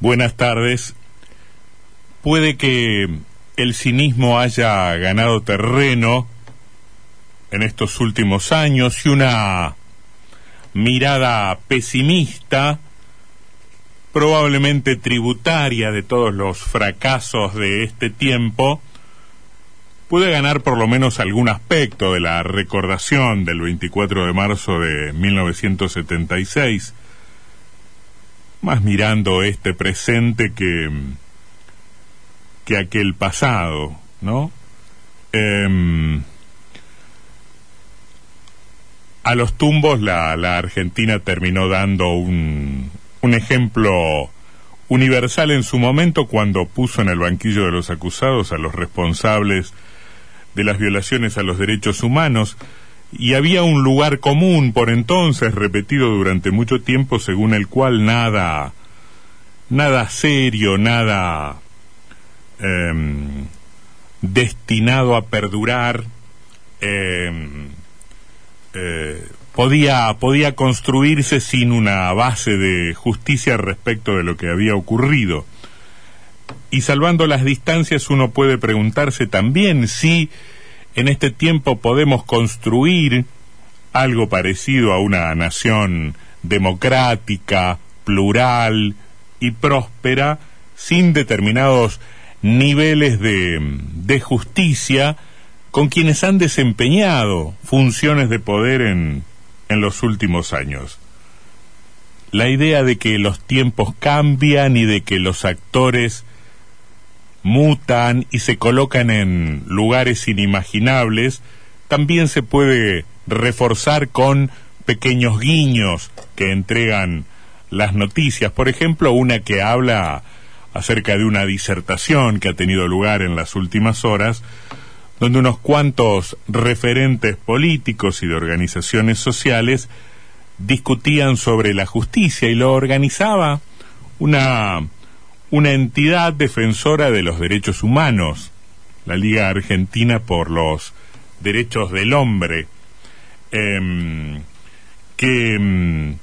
Buenas tardes. Puede que el cinismo haya ganado terreno en estos últimos años y una mirada pesimista, probablemente tributaria de todos los fracasos de este tiempo, puede ganar por lo menos algún aspecto de la recordación del 24 de marzo de 1976 más mirando este presente que, que aquel pasado, ¿no? Em, a los tumbos la, la, Argentina terminó dando un, un ejemplo universal en su momento cuando puso en el banquillo de los acusados a los responsables de las violaciones a los derechos humanos, y había un lugar común por entonces repetido durante mucho tiempo según el cual nada nada serio nada em, destinado a perdurar em, eh, podía podía construirse sin una base de justicia respecto de lo que había ocurrido. Y salvando las distancias uno puede preguntarse también si en este tiempo podemos construir algo parecido a una nación democrática, plural y próspera, sin determinados niveles de, de justicia con quienes han desempeñado funciones de poder en, en los últimos años. La idea de que los tiempos cambian y de que los actores mutan y se colocan en lugares inimaginables, también se puede reforzar con pequeños guiños que entregan las noticias. Por ejemplo, una que habla acerca de una disertación que ha tenido lugar en las últimas horas, donde unos cuantos referentes políticos y de organizaciones sociales discutían sobre la justicia y lo organizaba una una entidad defensora de los derechos humanos, la Liga Argentina por los Derechos del Hombre, em, que, em,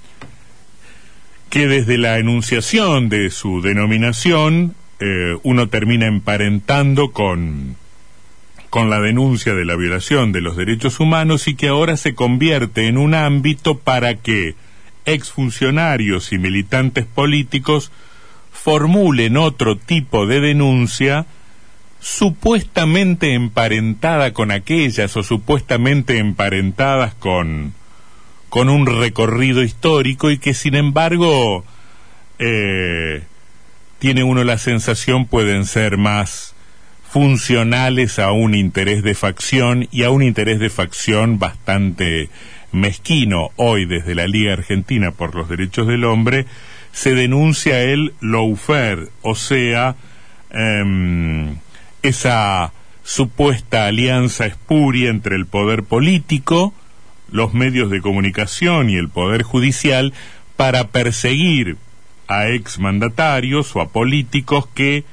que desde la enunciación de su denominación eh, uno termina emparentando con, con la denuncia de la violación de los derechos humanos y que ahora se convierte en un ámbito para que exfuncionarios y militantes políticos formulen otro tipo de denuncia supuestamente emparentada con aquellas o supuestamente emparentadas con, con un recorrido histórico y que sin embargo eh, tiene uno la sensación pueden ser más funcionales a un interés de facción y a un interés de facción bastante mezquino hoy desde la Liga Argentina por los Derechos del Hombre se denuncia el lawfare, o sea, em, esa supuesta alianza espuria entre el poder político, los medios de comunicación y el poder judicial para perseguir a exmandatarios o a políticos que,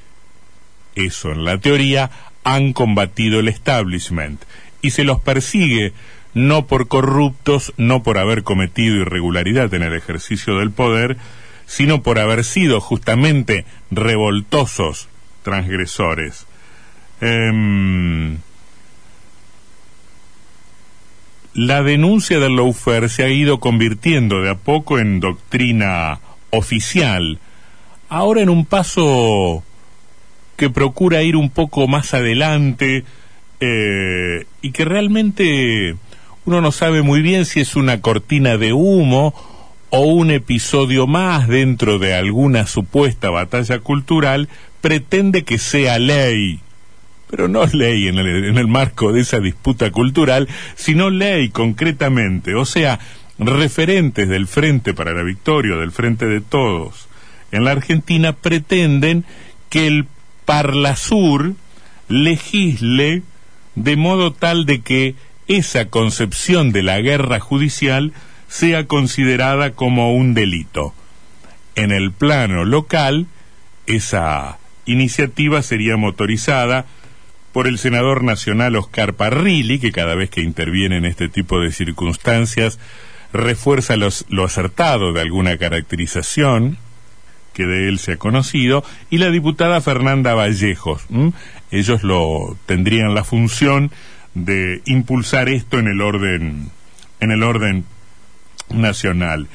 eso en la teoría, han combatido el establishment. Y se los persigue no por corruptos, no por haber cometido irregularidad en el ejercicio del poder, sino por haber sido justamente revoltosos transgresores. Em, la denuncia del lawfare se ha ido convirtiendo de a poco en doctrina oficial, ahora en un paso que procura ir un poco más adelante eh, y que realmente uno no sabe muy bien si es una cortina de humo o un episodio más dentro de alguna supuesta batalla cultural pretende que sea ley, pero no ley en el, en el, marco de esa disputa cultural, sino ley concretamente, o sea, referentes del Frente para la Victoria, del Frente de Todos, en la Argentina pretenden que el Parlasur legisle de modo tal de que esa concepción de la guerra judicial sea considerada como un delito. En el plano local, esa iniciativa sería motorizada por el senador nacional Oscar Parrilli, que cada vez que interviene en este tipo de circunstancias refuerza los, lo acertado de alguna caracterización, que de él se ha conocido, y la diputada Fernanda Vallejos. Ellos lo tendrían la función de impulsar esto en el orden, en el orden nacional.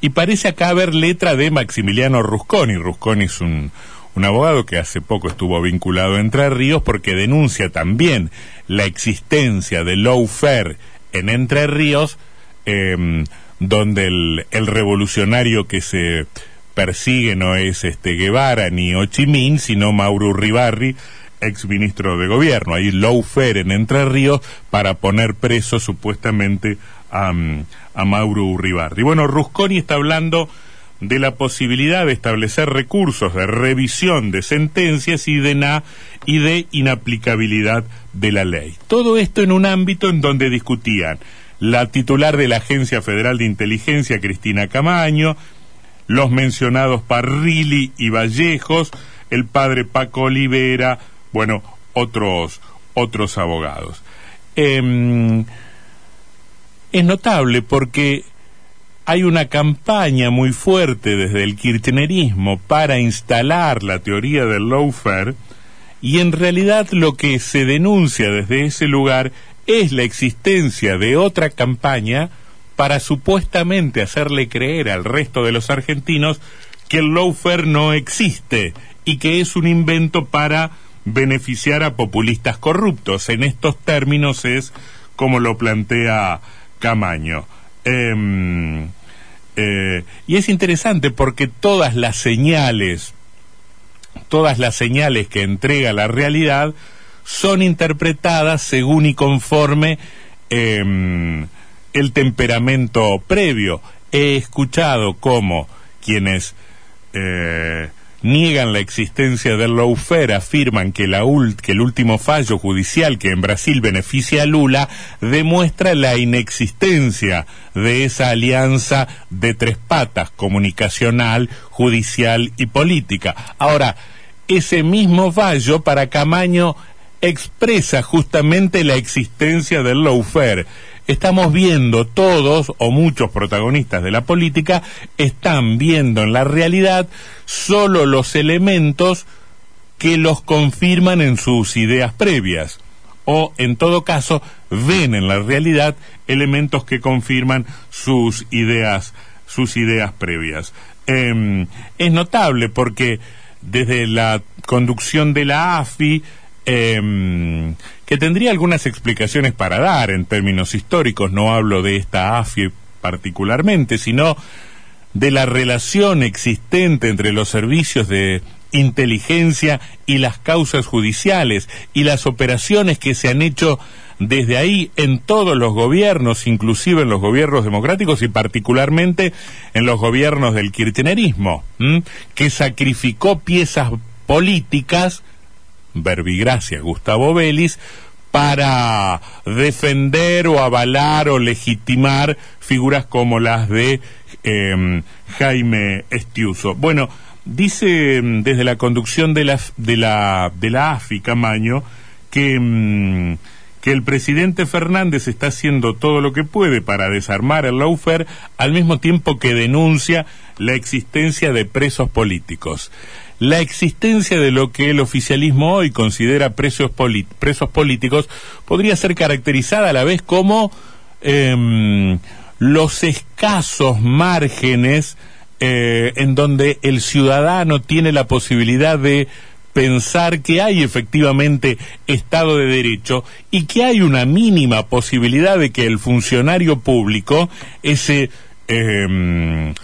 Y parece acá haber letra de Maximiliano Rusconi. Rusconi es un, un abogado que hace poco estuvo vinculado a Entre Ríos porque denuncia también la existencia de lawfare en Entre Ríos, em, donde el, el, revolucionario que se persigue no es este Guevara ni Ho Chi Minh, sino Mauro Ribarri, ex ministro de gobierno. Hay lawfare en Entre Ríos para poner preso supuestamente a, a Mauro Uribarri. Bueno, Rusconi está hablando de la posibilidad de establecer recursos de revisión de sentencias y de, na, y de inaplicabilidad de la ley. Todo esto en un ámbito en donde discutían la titular de la Agencia Federal de Inteligencia, Cristina Camaño, los mencionados Parrilli y Vallejos, el padre Paco Olivera, bueno, otros, otros abogados. Eh, es notable porque hay una campaña muy fuerte desde el kirchnerismo para instalar la teoría del lawfare y en realidad lo que se denuncia desde ese lugar es la existencia de otra campaña para supuestamente hacerle creer al resto de los argentinos que el lawfare no existe y que es un invento para beneficiar a populistas corruptos. En estos términos es como lo plantea Camaño. Em, eh, y es interesante porque todas las señales, todas las señales que entrega la realidad son interpretadas según y conforme em, el temperamento previo. He escuchado cómo quienes eh, niegan la existencia del lawfare, afirman que, el último fallo judicial que en Brasil beneficia a Lula demuestra la inexistencia de esa alianza de tres patas, comunicacional, judicial y política. Ahora, ese mismo fallo para Camaño expresa justamente la existencia del lawfare estamos viendo todos o muchos protagonistas de la política están viendo en la realidad solo los elementos que los confirman en sus ideas previas. O en todo caso ven en la realidad elementos que confirman sus ideas sus ideas previas. Eh, es notable porque desde la conducción de la AFI eh, que tendría algunas explicaciones para dar en términos históricos, no hablo de esta AFI particularmente, sino de la relación existente entre los servicios de inteligencia y las causas judiciales y las operaciones que se han hecho desde ahí en todos los gobiernos, inclusive en los gobiernos democráticos y particularmente en los gobiernos del kirchnerismo, que sacrificó piezas políticas verbigracia Gustavo Vélez para defender o avalar o legitimar figuras como las de em, Jaime Estiuso. Bueno, dice em, desde la conducción de la, de la, de la AFI Camaño que, em, que el presidente Fernández está haciendo todo lo que puede para desarmar el lawfare al mismo tiempo que denuncia la existencia de presos políticos la existencia de lo que el oficialismo hoy considera presos, políticos podría ser caracterizada a la vez como em, los escasos márgenes eh, en donde el ciudadano tiene la posibilidad de pensar que hay efectivamente Estado de Derecho y que hay una mínima posibilidad de que el funcionario público, ese, eh,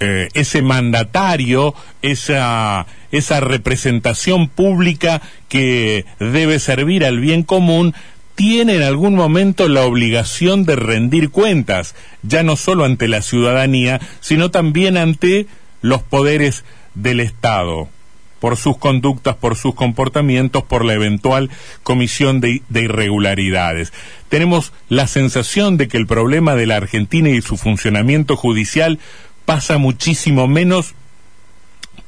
eh, ese mandatario, esa esa representación pública que debe servir al bien común, tiene en algún momento la obligación de rendir cuentas, ya no solo ante la ciudadanía, sino también ante los poderes del Estado por sus conductas, por sus comportamientos, por la eventual comisión de, de, irregularidades. Tenemos la sensación de que el problema de la Argentina y su funcionamiento judicial pasa muchísimo menos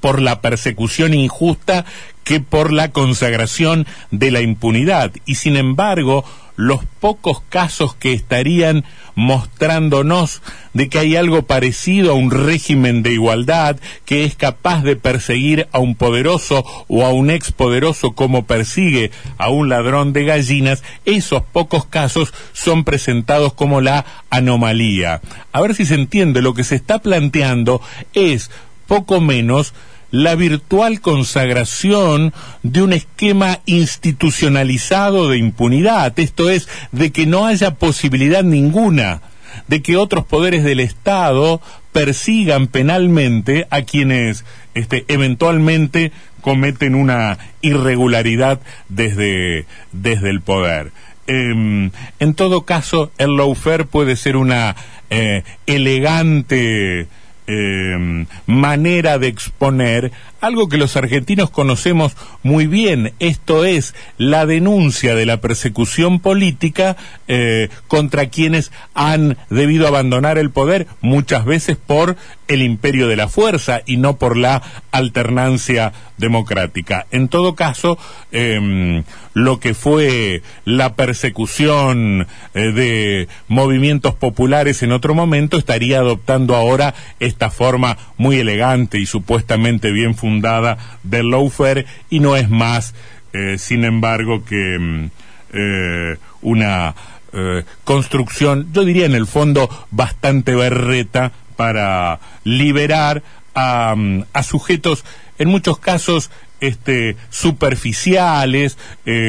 por la persecución injusta que por la consagración de la impunidad. Y sin embargo, los pocos casos que estarían mostrándonos de que hay algo parecido a un régimen de igualdad que es capaz de perseguir a un poderoso o a un expoderoso como persigue a un ladrón de gallinas, esos pocos casos son presentados como la anomalía. A ver si se entiende, lo que se está planteando es poco menos la virtual consagración de un esquema institucionalizado de impunidad, esto es, de que no haya posibilidad ninguna de que otros poderes del Estado persigan penalmente a quienes este, eventualmente cometen una irregularidad desde, desde el poder. Em, en todo caso, el lawfare puede ser una eh, elegante eh, manera de exponer algo que los argentinos conocemos muy bien, esto es la denuncia de la persecución política eh, contra quienes han debido abandonar el poder, muchas veces por el imperio de la fuerza y no por la alternancia democrática. En todo caso, em, lo que fue la persecución eh, de movimientos populares en otro momento estaría adoptando ahora esta forma muy elegante y supuestamente bien fundada del lawfare y no es más, eh, sin embargo, que mm, eh, una eh, construcción, yo diría en el fondo, bastante berreta para liberar a, mm, a sujetos, en muchos casos, este, superficiales,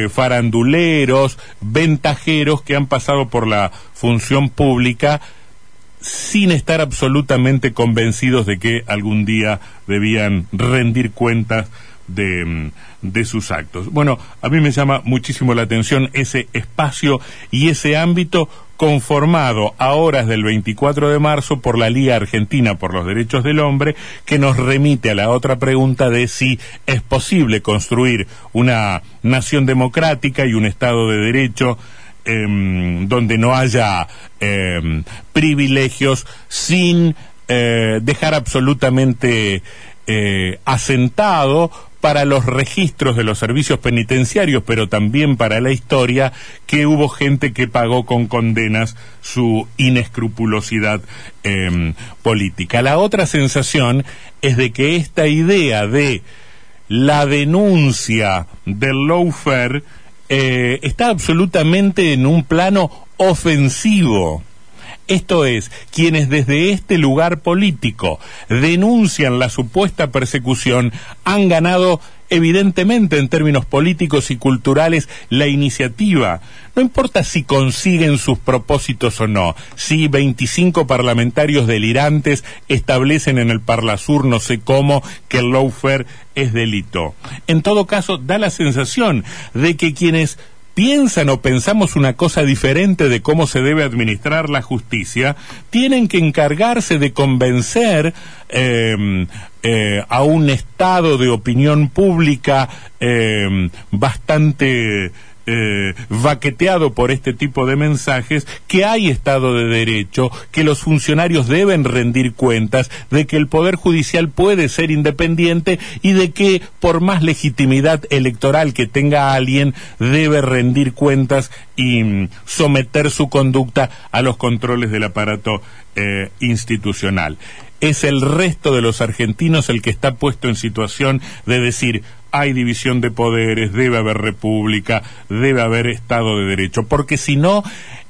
faranduleros, ventajeros que han pasado por la función pública sin estar absolutamente convencidos de que algún día debían rendir cuentas de, mm, de, sus actos. Bueno, a mí me llama muchísimo la atención ese espacio y ese ámbito conformado a horas del 24 de marzo por la Liga Argentina por los Derechos del Hombre, que nos remite a la otra pregunta de si es posible construir una nación democrática y un Estado de Derecho Em, donde no haya em, privilegios sin eh, dejar absolutamente eh, asentado para los registros de los servicios penitenciarios, pero también para la historia, que hubo gente que pagó con condenas su inescrupulosidad em, política. La otra sensación es de que esta idea de la denuncia del lawfare eh, está absolutamente en un plano ofensivo. Esto es, quienes desde este lugar político denuncian la supuesta persecución han ganado evidentemente en términos políticos y culturales la iniciativa. No importa si consiguen sus propósitos o no, si 25 parlamentarios delirantes establecen en el Parlasur no sé cómo que el lawfare es delito. En todo caso, da la sensación de que quienes piensan o pensamos una cosa diferente de cómo se debe administrar la justicia, tienen que encargarse de convencer em, eh, a un estado de opinión pública em, bastante eh, vaqueteado por este tipo de mensajes, que hay Estado de Derecho, que los funcionarios deben rendir cuentas, de que el Poder Judicial puede ser independiente y de que por más legitimidad electoral que tenga alguien, debe rendir cuentas y mm, someter su conducta a los controles del aparato eh, institucional. Es el resto de los argentinos el que está puesto en situación de decir hay división de poderes, debe haber república, debe haber Estado de Derecho, porque si no,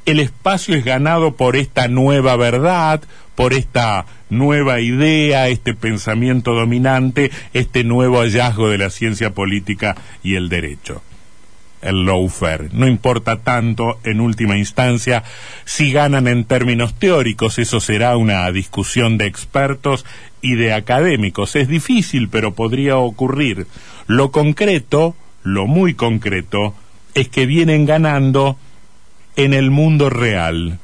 el espacio es ganado por esta nueva verdad, por esta nueva idea, este pensamiento dominante, este nuevo hallazgo de la ciencia política y el derecho el lawfare. No importa tanto, en última instancia, si ganan en términos teóricos, eso será una discusión de expertos y de académicos. Es difícil, pero podría ocurrir. Lo concreto, lo muy concreto, es que vienen ganando en el mundo real